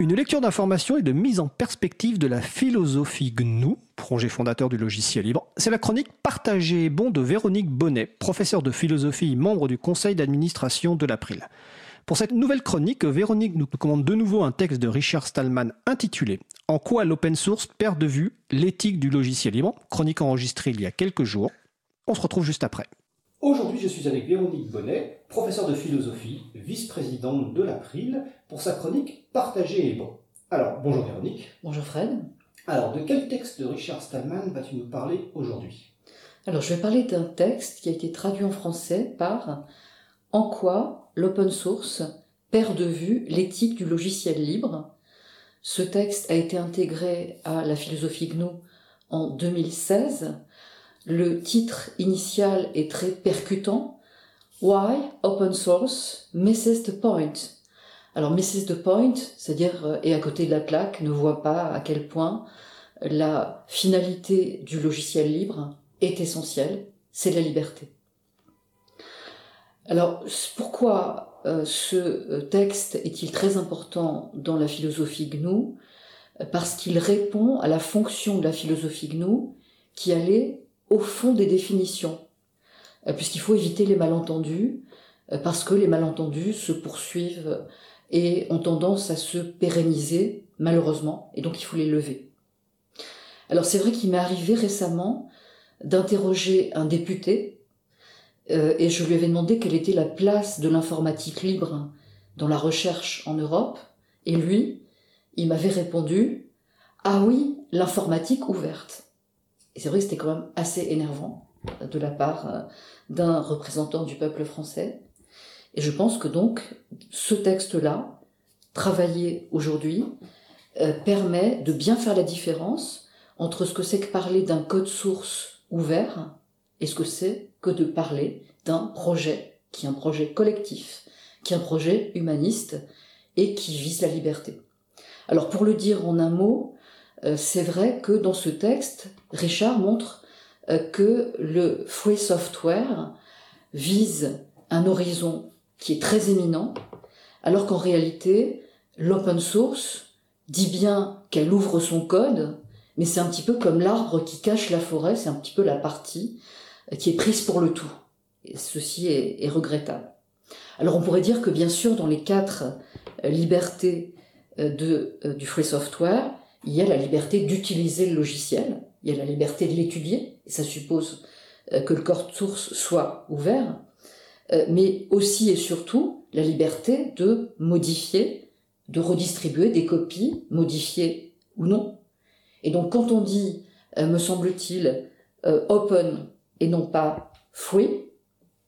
Une lecture d'information et de mise en perspective de la philosophie GNU, projet fondateur du logiciel libre. C'est la chronique Partagée et bon de Véronique Bonnet, professeure de philosophie, membre du conseil d'administration de l'April. Pour cette nouvelle chronique, Véronique nous commande de nouveau un texte de Richard Stallman intitulé En quoi l'open source perd de vue l'éthique du logiciel libre, chronique enregistrée il y a quelques jours. On se retrouve juste après. Aujourd'hui, je suis avec Véronique Bonnet, professeure de philosophie, vice-présidente de l'April, pour sa chronique Partagée et bon. Alors, bonjour Véronique. Bonjour Fred. Alors, de quel texte de Richard Stallman vas-tu nous parler aujourd'hui? Alors, je vais parler d'un texte qui a été traduit en français par En quoi l'open source perd de vue l'éthique du logiciel libre? Ce texte a été intégré à la philosophie GNU en 2016 le titre initial est très percutant. Why open source misses the point? Alors misses the point, c'est-à-dire euh, est à côté de la plaque, ne voit pas à quel point la finalité du logiciel libre est essentielle, c'est la liberté. Alors pourquoi euh, ce euh, texte est-il très important dans la philosophie GNU? Parce qu'il répond à la fonction de la philosophie GNU qui allait au fond des définitions, euh, puisqu'il faut éviter les malentendus, euh, parce que les malentendus se poursuivent et ont tendance à se pérenniser, malheureusement, et donc il faut les lever. Alors c'est vrai qu'il m'est arrivé récemment d'interroger un député, euh, et je lui avais demandé quelle était la place de l'informatique libre dans la recherche en Europe, et lui, il m'avait répondu, ah oui, l'informatique ouverte. Et c'est vrai que c'était quand même assez énervant de la part euh, d'un représentant du peuple français. Et je pense que donc ce texte-là, travaillé aujourd'hui, euh, permet de bien faire la différence entre ce que c'est que parler d'un code source ouvert et ce que c'est que de parler d'un projet qui est un projet collectif, qui est un projet humaniste et qui vise la liberté. Alors pour le dire en un mot, euh, c'est vrai que dans ce texte, Richard montre euh, que le free software vise un horizon qui est très éminent, alors qu'en réalité, l'open source dit bien qu'elle ouvre son code, mais c'est un petit peu comme l'arbre qui cache la forêt, c'est un petit peu la partie euh, qui est prise pour le tout. Et ceci est, regrettable. Alors on pourrait dire que bien sûr, dans les quatre libertés de, du free software, il y a la liberté d'utiliser le logiciel, il y a la liberté de l'étudier, et ça suppose euh, que le code source soit ouvert, euh, mais aussi et surtout la liberté de modifier, de redistribuer des copies, modifiées ou non. Et donc quand on dit, euh, me semble-t-il, open et non pas free,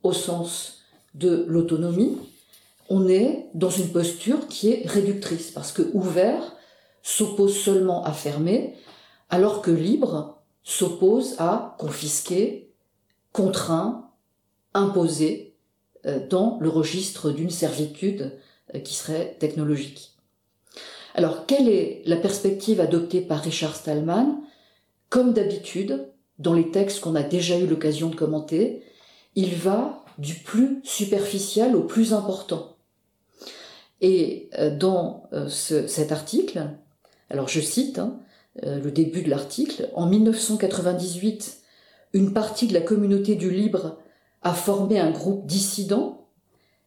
au sens de l'autonomie, on est dans une posture qui est réductrice, parce que ouvert, s'oppose seulement à fermer, alors que libre s'oppose à confisquer, contraint, imposer euh, dans le registre d'une servitude euh, qui serait technologique. Alors, quelle est la perspective adoptée par Richard Stallman? Comme d'habitude, dans les textes qu'on a déjà eu l'occasion de commenter, il va du plus superficiel au plus important. Et euh, dans cet article, alors je cite hein, euh, le début de l'article. En 1998, une partie de la communauté du libre a formé un groupe dissident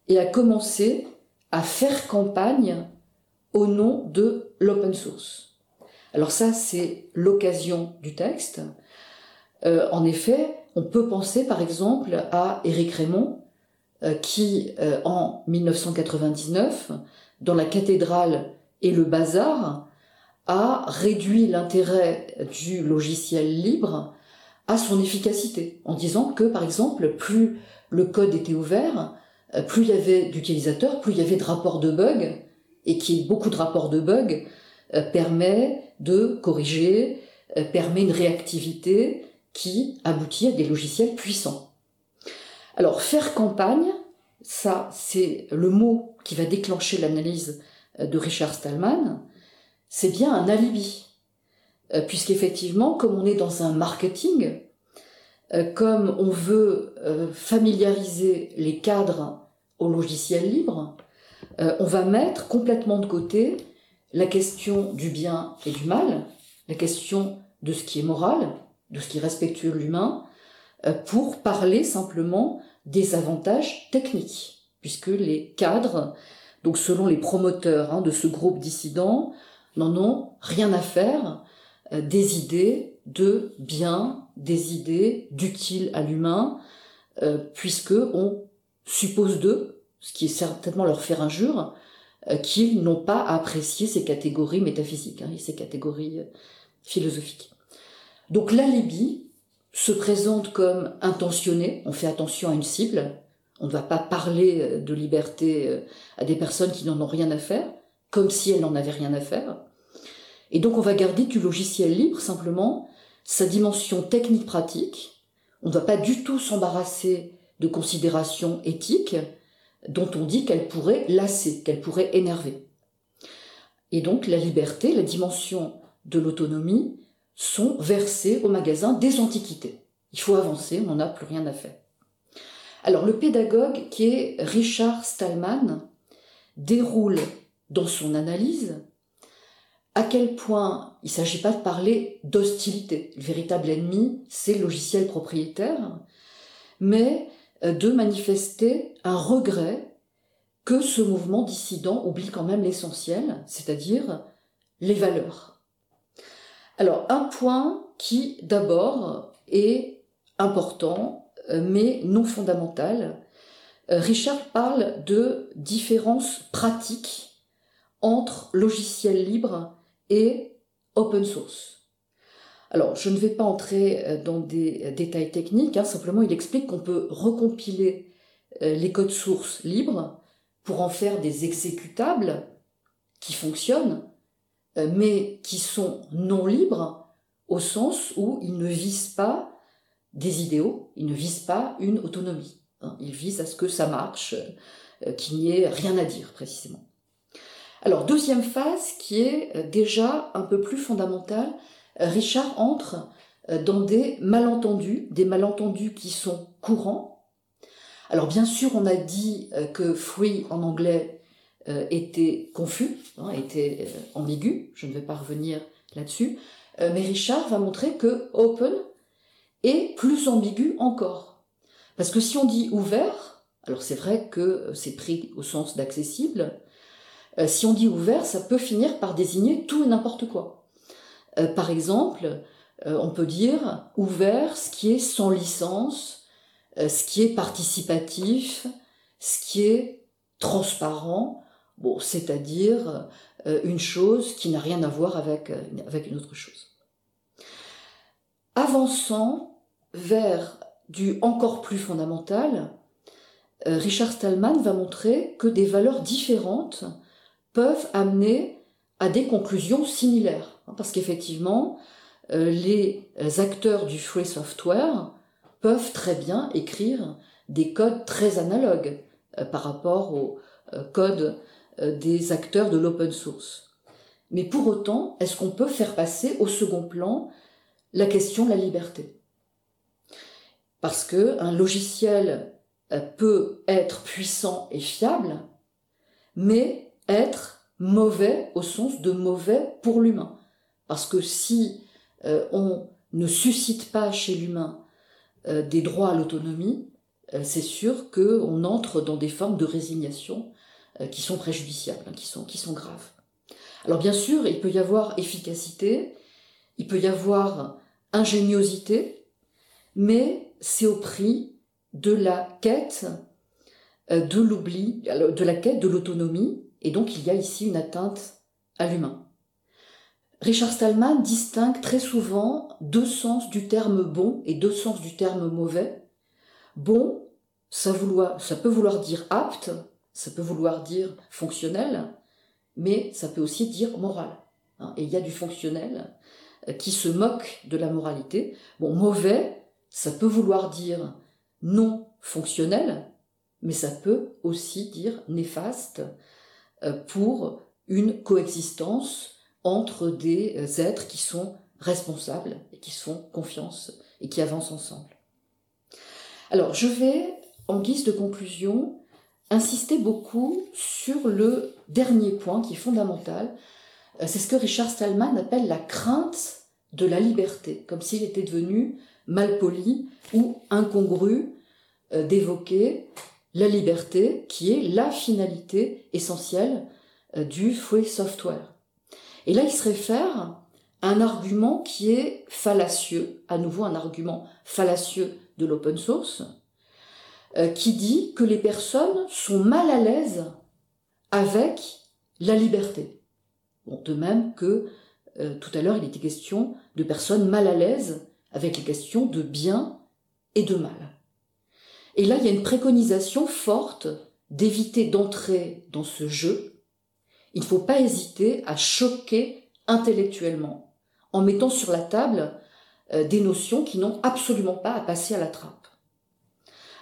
et a commencé à faire campagne au nom de l'open source. Alors ça, c'est l'occasion du texte. Euh, en effet, on peut penser par exemple à Éric Raymond, euh, qui en 1999, dans la cathédrale et le bazar, a réduit l'intérêt du logiciel libre à son efficacité, en disant que, par exemple, plus le code était ouvert, euh, plus il y avait d'utilisateurs, plus il y avait de rapports de bugs, et qui beaucoup de rapports de bugs euh, permet de corriger, euh, permet une réactivité qui aboutit à des logiciels puissants. Alors, faire campagne, ça, c'est le mot qui va déclencher l'analyse de Richard Stallman, c'est bien un alibi. Euh, puisqu'effectivement, comme on est dans un marketing, euh, comme on veut euh, familiariser les cadres au logiciel libre, on va mettre complètement de côté la question du bien et du mal, la question de ce qui est moral, de ce qui est respectueux de l'humain, euh, pour parler simplement des avantages techniques, puisque les cadres, donc selon les promoteurs hein, de ce groupe dissident, n'en ont rien à faire euh, des idées de bien, des idées d'utile à l'humain, euh, puisque on suppose d'eux, ce qui est certainement leur faire injure, euh, qu'ils n'ont pas à apprécier ces catégories métaphysiques, hein, ces catégories philosophiques. Donc l'alibi se présente comme intentionné, on fait attention à une cible, on ne va pas parler de liberté à des personnes qui n'en ont rien à faire, comme si elles n'en avaient rien à faire. Et donc on va garder du logiciel libre simplement sa dimension technique-pratique. On ne va pas du tout s'embarrasser de considérations éthiques dont on dit qu'elles pourraient lasser, qu'elles pourraient énerver. Et donc la liberté, la dimension de l'autonomie sont versées au magasin des antiquités. Il faut avancer, on n'en a plus rien à faire. Alors le pédagogue qui est Richard Stallman déroule dans son analyse à quel point il ne s'agit pas de parler d'hostilité. Le véritable ennemi, c'est le logiciel propriétaire, mais euh, de manifester un regret que ce mouvement dissident oublie quand même l'essentiel, c'est-à-dire les valeurs. Alors, un point qui, d'abord, est important, euh, mais non fondamental. Euh, Richard parle de différences pratiques entre logiciels libres et open source. Alors, je ne vais pas entrer euh, dans des euh, détails techniques, hein, simplement il explique qu'on peut recompiler euh, les codes sources libres pour en faire des exécutables qui fonctionnent, mais qui sont non libres au sens où ils ne visent pas des idéaux, ils ne visent pas une autonomie. Hein. Ils visent à ce que ça marche, qu'il n'y ait rien à dire précisément. Alors, deuxième phase qui est euh, déjà un peu plus fondamentale, euh, Richard entre euh, dans des malentendus, des malentendus qui sont courants. Alors bien sûr, on a dit que free en anglais était confus, hein, était ambigu, je ne vais pas revenir là-dessus, mais Richard va montrer que open est plus ambigu encore. Parce que si on dit ouvert, alors c'est vrai que c'est pris au sens d'accessible, euh, si on dit ouvert, ça peut finir par désigner tout et n'importe quoi. Euh, par exemple, euh, on peut dire ouvert ce qui est sans licence, ce qui est participatif, ce qui est transparent, bon, c'est-à-dire une chose qui n'a rien à voir avec, avec une autre chose. Avançant vers du encore plus fondamental, Richard Stallman va montrer que des valeurs différentes peuvent amener à des conclusions similaires. Parce qu'effectivement, euh, les acteurs du free software peuvent très bien écrire des codes très analogues euh, par rapport aux euh, codes des acteurs de l'open source. Mais pour autant, est-ce qu'on peut faire passer au second plan la question de la liberté? Parce que un logiciel peut être puissant et fiable, mais être mauvais au sens de mauvais pour l'humain. Parce que si euh, on ne suscite pas chez l'humain euh, des droits à l'autonomie, euh, c'est sûr qu'on entre dans des formes de résignation qui sont préjudiciables, hein, qui, sont, qui sont graves. Alors bien sûr, il peut y avoir efficacité, il peut y avoir ingéniosité, mais c'est au prix de la quête de l'oubli, de la quête de l'autonomie, et donc il y a ici une atteinte à l'humain. Richard Stallman distingue très souvent deux sens du terme bon et deux sens du terme mauvais. Bon, ça, peut vouloir dire apte, ça peut vouloir dire fonctionnel, mais ça peut aussi dire moral. Hein. Et il y a du fonctionnel euh, qui se moque de la moralité. Bon, mauvais, ça peut vouloir dire non fonctionnel, mais ça peut aussi dire néfaste, pour une coexistence entre des euh, êtres qui sont responsables et qui se font confiance et qui avancent ensemble. Alors, je vais, en guise de conclusion, insister beaucoup sur le dernier point qui est fondamental, Euh, c'est ce que Richard Stallman appelle la crainte de la liberté, comme s'il était devenu malpoli ou incongru euh, d'évoquer la liberté qui est la finalité essentielle euh, du free software. Et là, il se réfère à un argument qui est fallacieux, à nouveau un argument fallacieux de l'open source, qui dit que les personnes sont mal à l'aise avec la liberté de même que euh, tout à l'heure, il était question de personnes mal à l'aise avec les questions de bien et de mal. Et là, il y a une préconisation forte d'éviter d'entrer dans ce jeu. Il ne faut pas hésiter à choquer intellectuellement en mettant sur la table euh, des notions qui n'ont absolument pas à passer à la trappe.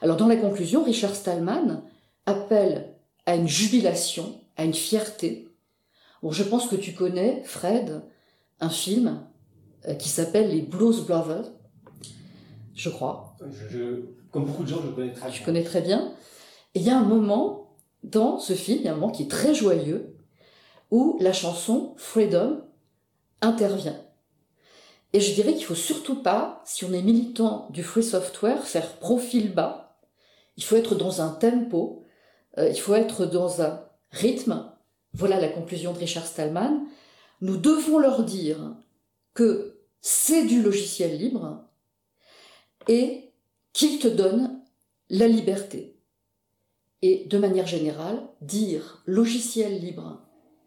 Alors dans la conclusion, Richard Stallman appelle à une jubilation, à une fierté Bon, je pense que tu connais, Fred, un film euh, qui s'appelle Les Blues Brothers, je crois. Comme beaucoup de gens, je connais très bien. Je connais très bien. Et il y a un moment dans ce film, il y a un moment qui est très joyeux, où la chanson Freedom intervient. Et je dirais qu'il faut surtout pas, si on est militant du free software, faire profil bas. Il faut être dans un tempo, euh, il faut être dans un rythme voilà la conclusion de Richard Stallman. Nous devons leur dire que c'est du logiciel libre et qu'il te donne la liberté. Et de manière générale, dire logiciel libre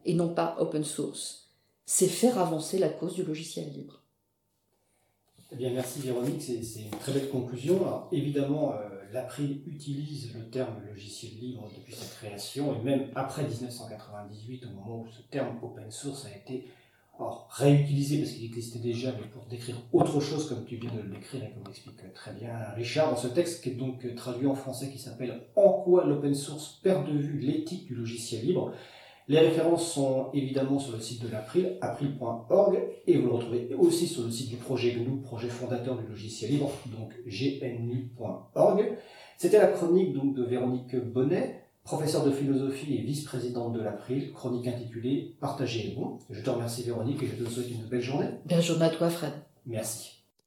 et non pas open source, c'est faire avancer la cause du logiciel libre. Eh bien, merci Véronique, c'est une très belle conclusion. Alors, évidemment, euh, l'April utilise le terme logiciel libre depuis sa création, et même après 1998, au moment où ce terme open source a été réutilisé parce qu'il existait déjà, mais pour décrire autre chose, comme tu viens de le décrire et comme l'explique très bien Richard, dans ce texte qui est donc traduit en français qui s'appelle En quoi l'open source perd de vue l'éthique du logiciel libre? Les références sont évidemment sur le site de l'April, april.org, et vous le retrouvez aussi sur le site du projet GNU, projet fondateur du logiciel libre, donc gnu.org. C'était la chronique donc de Véronique Bonnet, professeure de philosophie et vice-présidente de l'April, chronique intitulée Partagez les bons. Je te remercie Véronique et je te souhaite une belle journée. Belle journée à toi Fred. Merci.